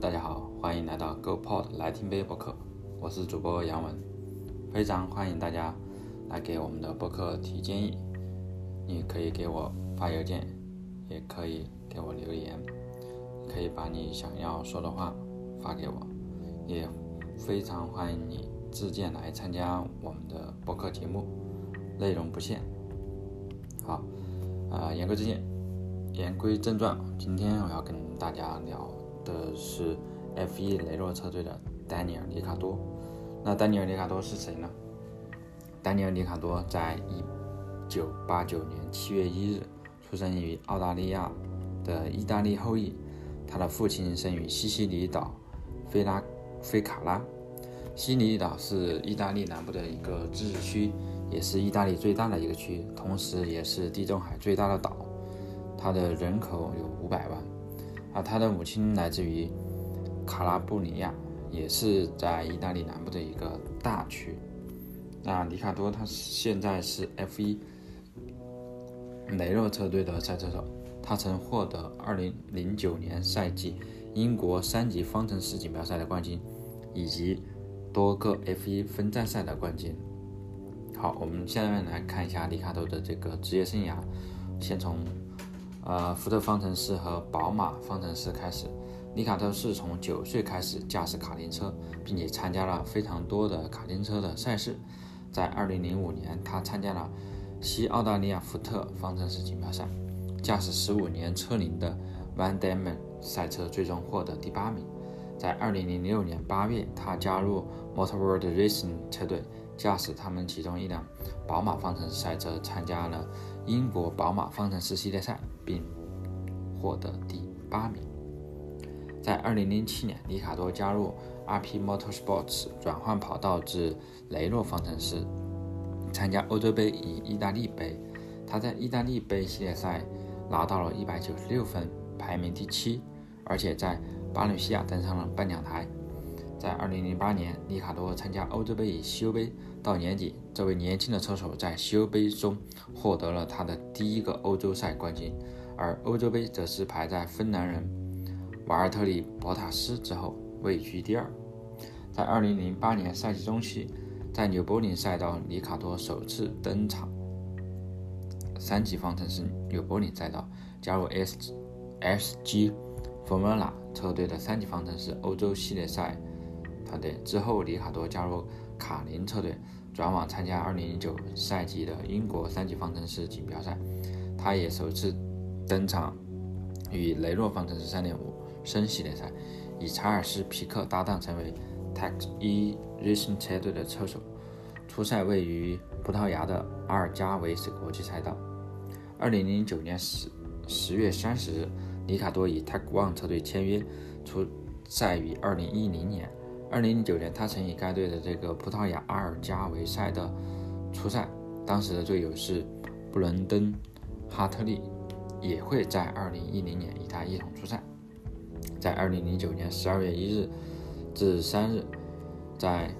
大家好，欢迎来到 GoPod 来听杯播客，我是主播杨文，非常欢迎大家来给我们的博客提建议，你可以给我发邮件，也可以给我留言，可以把你想要说的话发给我，也非常欢迎你自荐来参加我们的博客节目，内容不限。好，啊，言归正传，言归正传，今天我要跟大家聊的是 F1 雷诺车队的丹尼尔·里卡多。那丹尼尔·里卡多是谁呢？丹尼尔·里卡多在1989年7月1日出生于澳大利亚的意大利后裔，他的父亲生于西西里岛菲拉菲卡拉。西西里岛是意大利南部的一个自治区。也是意大利最大的一个区，同时也是地中海最大的岛。它的人口有五百万。啊，他的母亲来自于卡拉布里亚，也是在意大利南部的一个大区。那里卡多他现在是 F1 雷诺车队的赛车手，他曾获得2009年赛季英国三级方程式锦标赛的冠军，以及多个 F1 分站赛的冠军。好，我们下面来看一下里卡多的这个职业生涯。先从呃福特方程式和宝马方程式开始。里卡多是从九岁开始驾驶卡丁车，并且参加了非常多的卡丁车的赛事。在2005年，他参加了西澳大利亚福特方程式锦标赛，驾驶15年车龄的 Van Damme 赛车，最终获得第八名。在2006年8月，他加入 Motor World Racing 车队。驾驶他们其中一辆宝马方程式赛车，参加了英国宝马方程式系列赛，并获得第八名。在2007年，里卡多加入 RP Motorsports，转换跑道至雷诺方程式，参加欧洲杯与意大利杯。他在意大利杯系列赛拿到了一百九十六分，排名第七，而且在巴伦西亚登上了颁奖台。在2008年，里卡多参加欧洲杯与西欧杯。到年底，这位年轻的车手在西欧杯中获得了他的第一个欧洲赛冠军，而欧洲杯则是排在芬兰人瓦尔特里·博塔斯之后，位居第二。在2008年赛季中期，在纽柏林赛道，里卡多首次登场三级方程式纽柏林赛道，加入 S S G Formula 车队的三级方程式欧洲系列赛。团队之后，里卡多加入卡林车队，转往参加2009赛季的英国三级方程式锦标赛。他也首次登场与雷诺方程式3.5升系列赛，与查尔斯·皮克搭档，成为 Tax E Racing 车队的车手。初赛位于葡萄牙的阿尔加维斯国际赛道。2009年10 10月30日，里卡多与 Tech One 车队签约，出赛于2010年。二零零九年，他曾以该队的这个葡萄牙阿尔加维赛的初赛，当时的队友是布伦登·哈特利，也会在二零一零年与他一同出赛。在二零零九年十二月一日至三日，在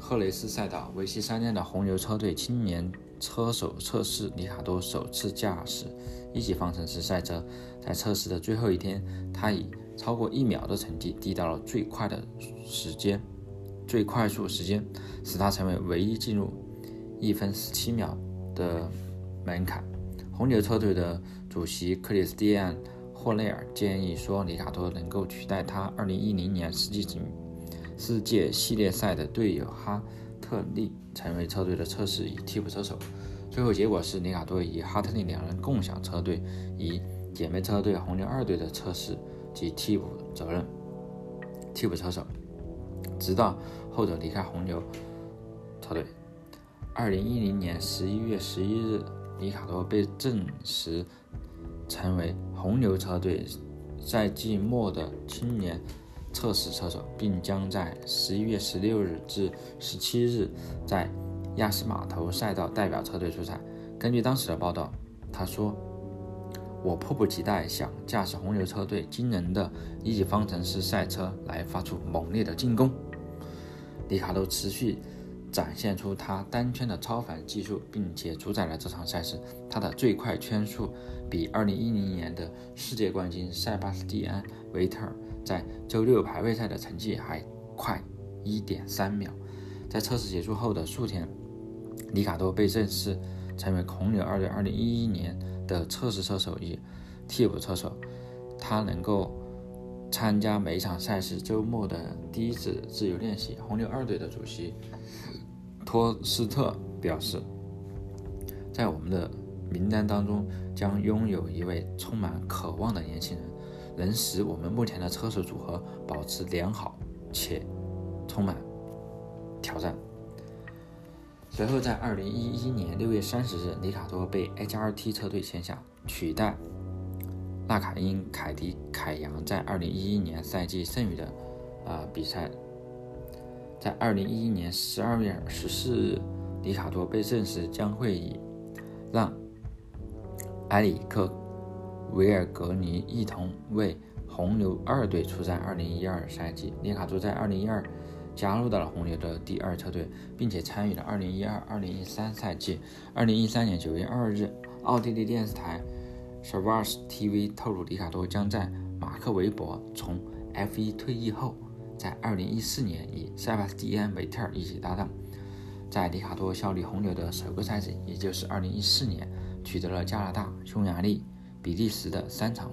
赫雷斯赛道为期三天的红牛车队青年车手测试，里卡多首次驾驶一级方程式赛车，在测试的最后一天，他以超过一秒的成绩递到了最快的时间，最快速时间使他成为唯一进入一分十七秒的门槛。红牛车队的主席克里斯蒂安·霍内尔建议说，里卡多能够取代他2010年世界锦世界系列赛的队友哈特利，成为车队的测试与替补车手。最后结果是，里卡多与哈特利两人共享车队，以姐妹车队红牛二队的测试。及替补责任，替补车手，直到后者离开红牛车队。二零一零年十一月十一日，里卡多被证实成为红牛车队赛季末的青年测试车手，并将在十一月十六日至十七日在亚斯码头赛道代表车队出赛。根据当时的报道，他说。我迫不及待想驾驶红牛车队惊人的一级方程式赛车来发出猛烈的进攻。里卡多持续展现出他单圈的超凡技术，并且主宰了这场赛事。他的最快圈速比2010年的世界冠军塞巴斯蒂安·维特尔在周六排位赛的成绩还快一点三秒。在测试结束后的数天，里卡多被正式成为红牛二队2011年的测试车手与替补车手。他能够参加每一场赛事周末的第一次自由练习。红牛二队的主席托斯特表示，在我们的名单当中将拥有一位充满渴望的年轻人，能使我们目前的车手组合保持良好且充满。挑战。随后，在二零一一年六月三十日，里卡多被 HRT 车队签下，取代纳卡因凯迪凯扬在二零一一年赛季剩余的啊比赛。在二零一一年十二月十四日，里卡多被证实将会以让埃里克维尔格尼一同为红牛二队出战二零一二赛季。里卡多在二零一二。加入到了红牛的第二车队，并且参与了2012-2013赛季。2013年9月2日，奥地利电视台 s h a v a s TV 透露，里卡多将在马克·韦伯从 F1 退役后，在2014年与塞巴斯蒂安·韦特尔一起搭档，在里卡多效力红牛的首个赛季，也就是2014年，取得了加拿大、匈牙利、比利时的三场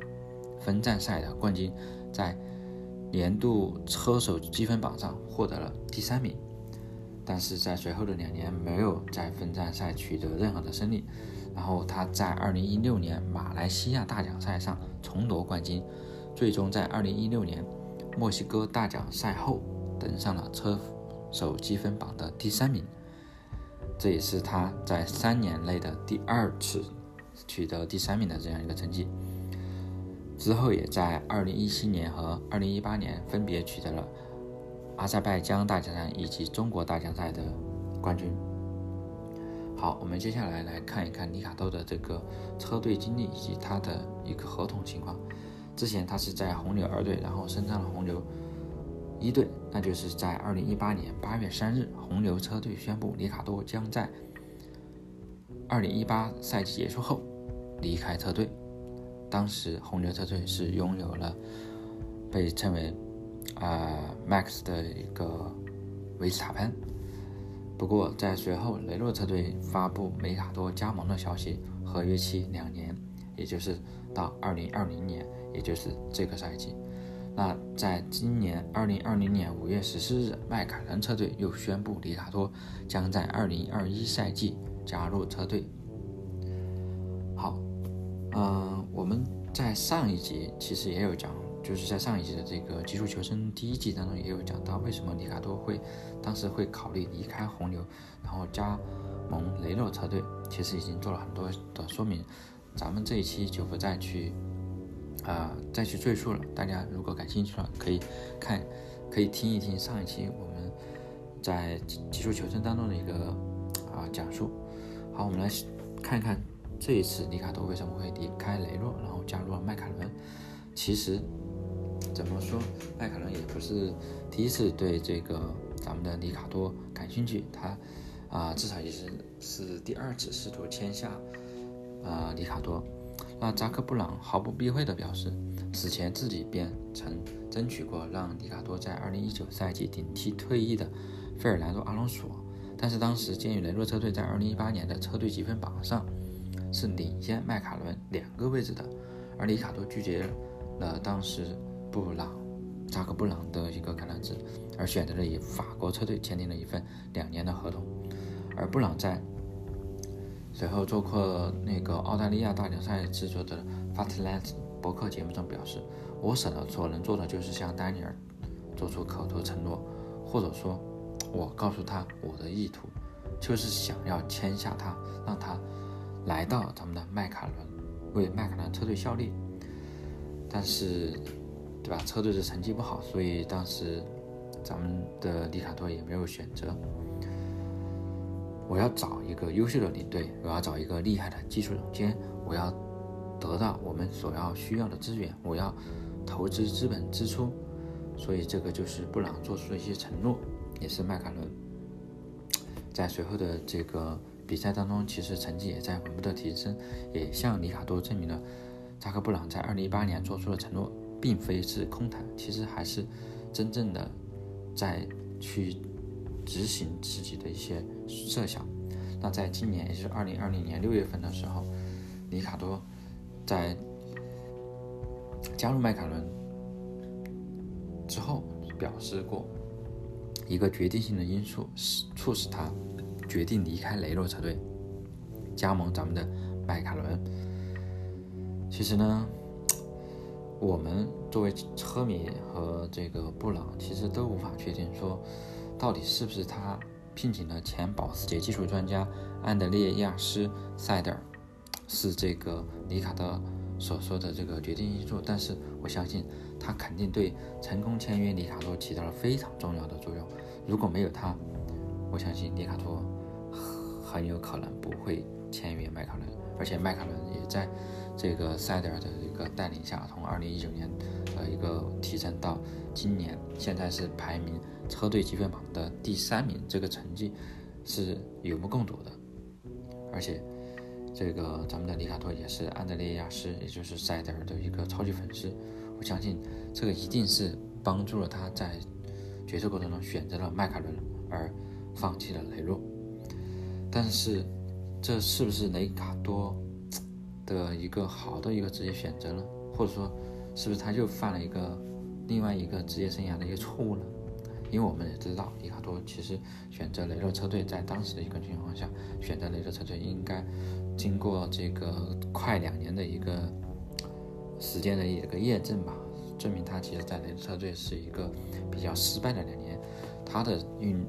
分站赛的冠军，在。年度车手积分榜上获得了第三名，但是在随后的两年没有在分站赛取得任何的胜利。然后他在2016年马来西亚大奖赛上重夺冠军，最终在2016年墨西哥大奖赛后登上了车手积分榜的第三名。这也是他在三年内的第二次取得第三名的这样一个成绩。之后也在2017年和2018年分别取得了阿塞拜疆大奖赛以及中国大奖赛的冠军。好，我们接下来来看一看里卡多的这个车队经历以及他的一个合同情况。之前他是在红牛二队，然后升上了红牛一队，那就是在2018年8月3日，红牛车队宣布里卡多将在2018赛季结束后离开车队。当时红牛车队是拥有了被称为啊 Max 的一个维斯塔潘，不过在随后雷诺车队发布梅卡多加盟的消息，合约期两年，也就是到二零二零年，也就是这个赛季。那在今年二零二零年五月十四日，迈凯伦车队又宣布里卡多将在二零二一赛季加入车队。好。嗯，我们在上一集其实也有讲，就是在上一集的这个《极速求生》第一季当中也有讲到，为什么里卡多会当时会考虑离开红牛，然后加盟雷诺车队，其实已经做了很多的说明，咱们这一期就不再去啊再去赘述了。大家如果感兴趣了，可以看，可以听一听上一期我们在《极速求生》当中的一个啊讲述。好，我们来看看。这一次，里卡多为什么会离开雷诺，然后加入了迈凯伦？其实，怎么说，迈凯伦也不是第一次对这个咱们的里卡多感兴趣，他啊，至少也是是第二次试图签下啊里卡多。那扎克布朗毫不避讳地表示，此前自己便曾争取过让里卡多在2019赛季顶替退役的费尔南多·阿隆索，但是当时鉴于雷诺车队在2018年的车队积分榜上。是领先迈凯伦两个位置的，而里卡多拒绝了当时布朗扎克布朗的一个橄榄枝，而选择了与法国车队签订了一份两年的合同。而布朗在随后做客那个澳大利亚大奖赛制作的 Fatland 博客节目中表示：“我所能做的就是向丹尼尔做出口头承诺，或者说，我告诉他我的意图，就是想要签下他，让他。”来到咱们的迈凯伦，为迈凯伦车队效力，但是，对吧？车队的成绩不好，所以当时咱们的里卡多也没有选择。我要找一个优秀的领队，我要找一个厉害的技术总监，我要得到我们所要需要的资源，我要投资资本支出，所以这个就是布朗做出的一些承诺，也是迈凯伦在随后的这个。比赛当中，其实成绩也在稳步的提升，也向里卡多证明了扎克布朗在2018年做出的承诺并非是空谈，其实还是真正的在去执行自己的一些设想。那在今年，也就是二零二零年六月份的时候，里卡多在加入迈凯伦之后，表示过一个决定性的因素是促使他决定离开雷诺车队，加盟咱们的迈凯伦。其实呢，我们作为车迷和这个布朗，其实都无法确定说，到底是不是他聘请了前保时捷技术专家安德烈亚斯·赛德尔，是这个里卡多所说的这个决定因素。但是我相信，他肯定对成功签约里卡多起到了非常重要的作用。如果没有他，我相信里卡多很有可能不会签约迈凯伦，而且迈凯伦也在。这个赛德尔的一个带领下，从二零一九年的一个提升到今年，现在是排名车队积分榜的第三名，这个成绩是有目共睹的。而且，这个咱们的里卡多也是安德烈亚斯，也就是赛德尔的一个超级粉丝。我相信这个一定是帮助了他在决策过程中选择了迈凯伦，而放弃了雷诺。但是，这是不是雷卡多？的一个好的一个职业选择呢，或者说，是不是他又犯了一个另外一个职业生涯的一个错误呢？因为我们也知道，里卡多其实选择雷诺车队，在当时的一个情况下，选择雷诺车队应该经过这个快两年的一个时间的一个验证吧，证明他其实在雷诺车队是一个比较失败的两年。他的运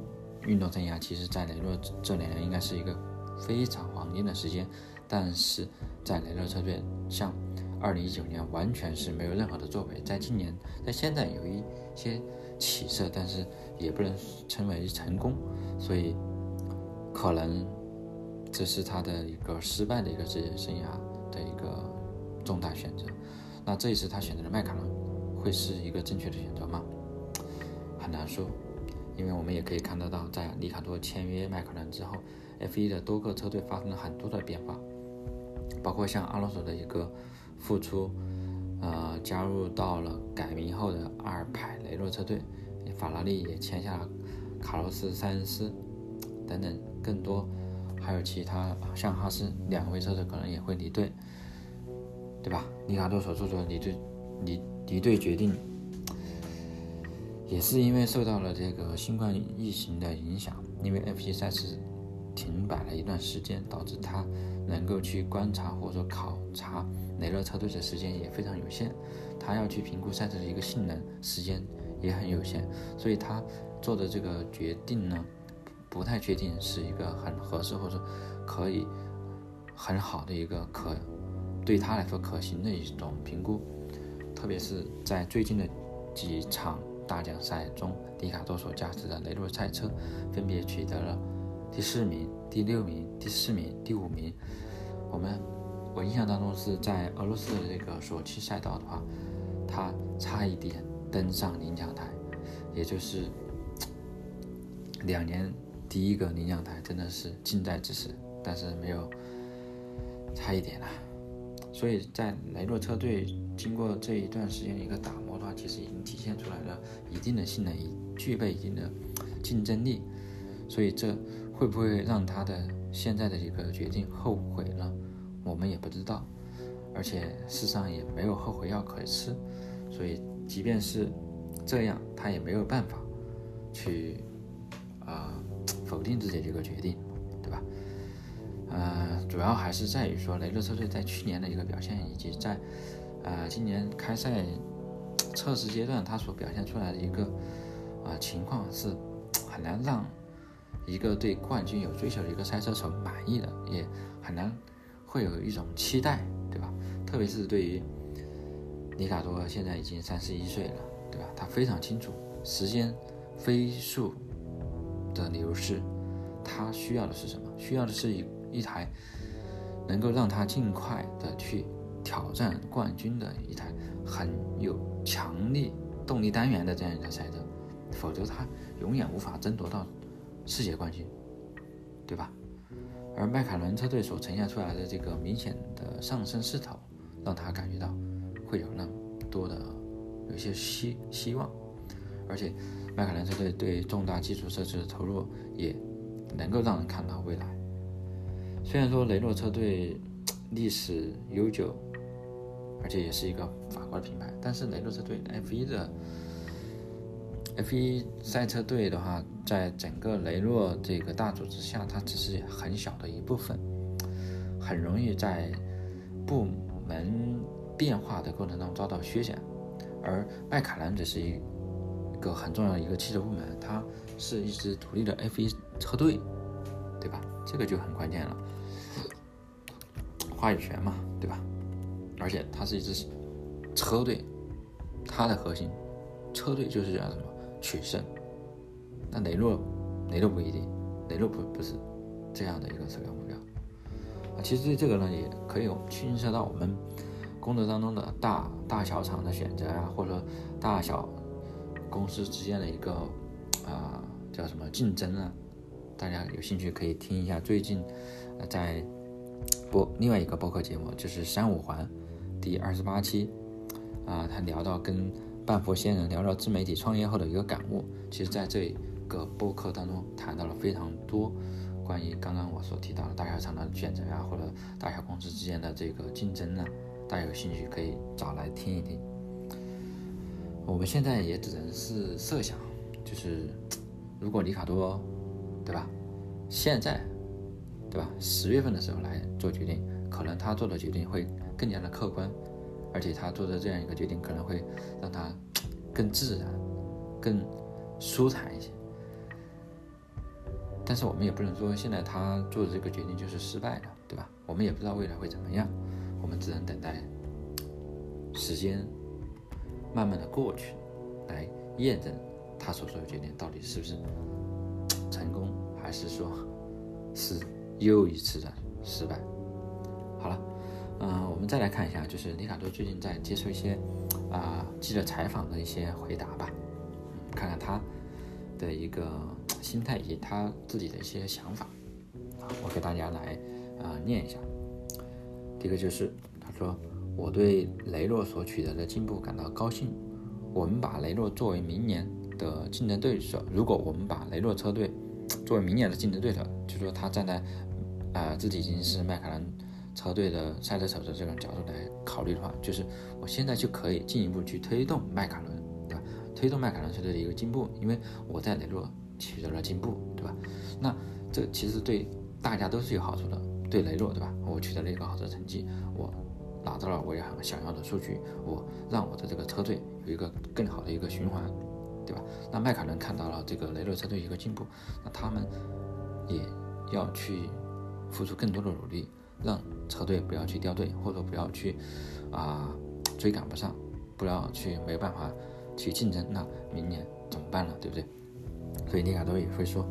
运动生涯其实，在雷诺这两年应该是一个非常黄金的时间。但是在雷诺车队，像二零一九年完全是没有任何的作为，在今年，在现在有一些起色，但是也不能称为成功，所以可能这是他的一个失败的一个职业生涯的一个重大选择。那这一次他选择了迈凯伦，会是一个正确的选择吗？很难说，因为我们也可以看得到，在里卡多签约迈凯伦之后，F1 的多个车队发生了很多的变化。包括像阿隆索的一个复出，呃，加入到了改名后的阿尔派雷诺车队，法拉利也签下了卡洛斯·塞恩斯等等，更多还有其他像哈斯两位车手可能也会离队，对吧？尼卡多所做的离队离离队决定，也是因为受到了这个新冠疫情的影响，因为 F1 赛事停摆了一段时间，导致他。能够去观察或者考察雷诺车队的时间也非常有限，他要去评估赛车的一个性能，时间也很有限，所以他做的这个决定呢，不太确定是一个很合适或者可以很好的一个可对他来说可行的一种评估，特别是在最近的几场大奖赛中，迪卡多所驾驶的雷诺赛车分别取得了。第四名、第六名、第四名、第五名，我们我印象当中是在俄罗斯的这个索契赛道的话，他差一点登上领奖台，也就是 两年第一个领奖台，真的是近在咫尺，但是没有差一点啊。所以在雷诺车队经过这一段时间一个打磨的话，其实已经体现出来了一定的性能，已具备一定的竞争力，所以这。会不会让他的现在的一个决定后悔了？我们也不知道，而且世上也没有后悔药可以吃，所以即便是这样，他也没有办法去啊否定自己这个决定，对吧？呃，主要还是在于说雷诺车队在去年的一个表现，以及在呃今年开赛测试阶段他所表现出来的一个啊情况是很难让。一个对冠军有追求的一个赛车手满意的，也很难会有一种期待，对吧？特别是对于尼卡多现在已经三十一岁了，对吧？他非常清楚时间飞速的流逝，他需要的是什么？需要的是一一台能够让他尽快的去挑战冠军的一台很有强力动力单元的这样一台赛车，否则他永远无法争夺到。世界冠军，对吧？而迈凯伦车队所呈现出来的这个明显的上升势头，让他感觉到会有那么多的有些希希望，而且迈凯伦车队对重大基础设施的投入也能够让人看到未来。虽然说雷诺车队历史悠久，而且也是一个法国的品牌，但是雷诺车队 F1 的 F1 赛车队的话，在整个雷诺这个大组织下，它只是很小的一部分，很容易在部门变化的过程中遭到削减。而迈凯伦只是一个很重要的一个汽车部门，它是一支独立的 F1 车队，对吧？这个就很关键了，话语权嘛，对吧？而且它是一支车队，它的核心车队就是叫什么？取胜，那雷诺，雷诺不一定，雷诺不不是这样的一个首要目标啊。其实对这个呢，也可以有牵涉到我们工作当中的大大小厂的选择啊，或者说大小公司之间的一个啊叫什么竞争啊。大家有兴趣可以听一下最近在播另外一个播客节目，就是三五环第二十八期啊，他聊到跟。半佛仙人聊聊自媒体创业后的一个感悟，其实在这个播客当中谈到了非常多关于刚刚我所提到的大小厂的选择啊，或者大小公司之间的这个竞争啊，大家有兴趣可以找来听一听。我们现在也只能是设想，就是如果里卡多，对吧？现在，对吧？十月份的时候来做决定，可能他做的决定会更加的客观。而且他做的这样一个决定，可能会让他更自然、更舒坦一些。但是我们也不能说现在他做的这个决定就是失败的，对吧？我们也不知道未来会怎么样，我们只能等待时间慢慢的过去，来验证他所做的决定到底是不是成功，还是说是又一次的失败。好了。嗯，我们再来看一下，就是里卡多最近在接受一些啊记者采访的一些回答吧，看看他的一个心态以及他自己的一些想法。我给大家来啊念一下。第一个就是他说：“我对雷诺所取得的进步感到高兴。我们把雷诺作为明年的竞争对手。如果我们把雷诺车队作为明年的竞争对手，就说他站在啊自己已经是迈凯伦。”车队的赛车手的这种角度来考虑的话，就是我现在就可以进一步去推动迈凯伦，对吧？推动迈凯伦车队的一个进步，因为我在雷诺取得了进步，对吧？那这其实对大家都是有好处的，对雷诺，对吧？我取得了一个好的成绩，我拿到了我也很想要的数据，我让我的这个车队有一个更好的一个循环，对吧？那迈凯伦看到了这个雷诺车队一个进步，那他们也要去付出更多的努力。让车队不要去掉队，或者不要去啊追赶不上，不要去没办法去竞争，那明年怎么办呢？对不对？所以尼卡多也会说，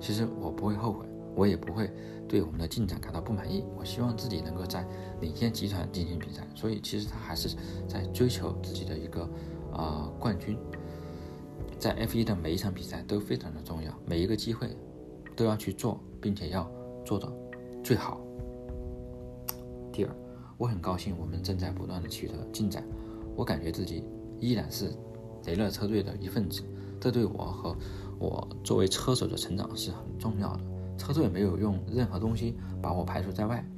其实我不会后悔，我也不会对我们的进展感到不满意。我希望自己能够在领先集团进行比赛。所以其实他还是在追求自己的一个啊冠军。在 F1 的每一场比赛都非常的重要，每一个机会都要去做，并且要做的最好。我很高兴我们正在不断的取得进展，我感觉自己依然是雷乐车队的一份子，这对我和我作为车手的成长是很重要的。车队没有用任何东西把我排除在外，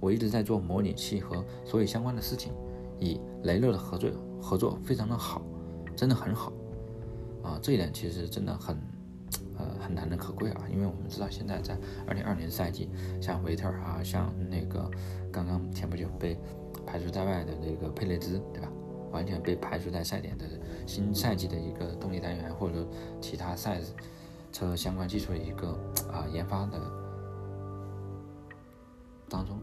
我一直在做模拟器和所有相关的事情，与雷乐的合作合作非常的好，真的很好啊，这一点其实真的很。呃，很难能可贵啊，因为我们知道现在在二零二零赛季，像维特尔啊，像那个刚刚前不久被排除在外的那个佩雷兹，对吧？完全被排除在赛点的新赛季的一个动力单元或者其他赛车相关技术的一个啊研发的当中，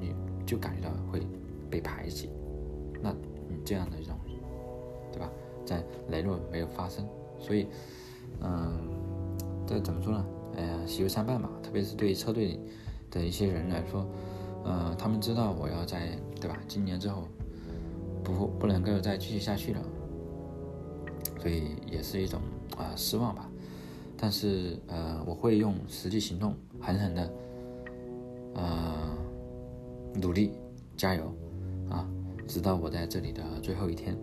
你就感觉到会被排挤。那你这样的一种，对吧？在雷诺没有发生，所以，嗯。这怎么说呢？哎呀，喜忧参半吧。特别是对车队的一些人来说，呃，他们知道我要在对吧？今年之后不不能够再继续下去了，所以也是一种啊失望吧。但是呃，我会用实际行动狠狠的呃努力加油啊，直到我在这里的最后一天。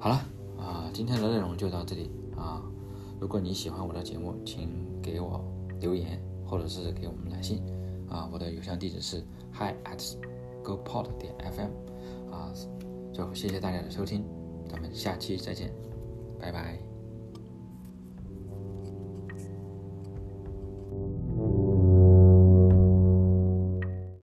好了啊，今天的内容就到这里啊。如果你喜欢我的节目，请给我留言或者是给我们来信啊。我的邮箱地址是 hi at goport 点 fm 啊。就谢谢大家的收听，咱们下期再见，拜拜。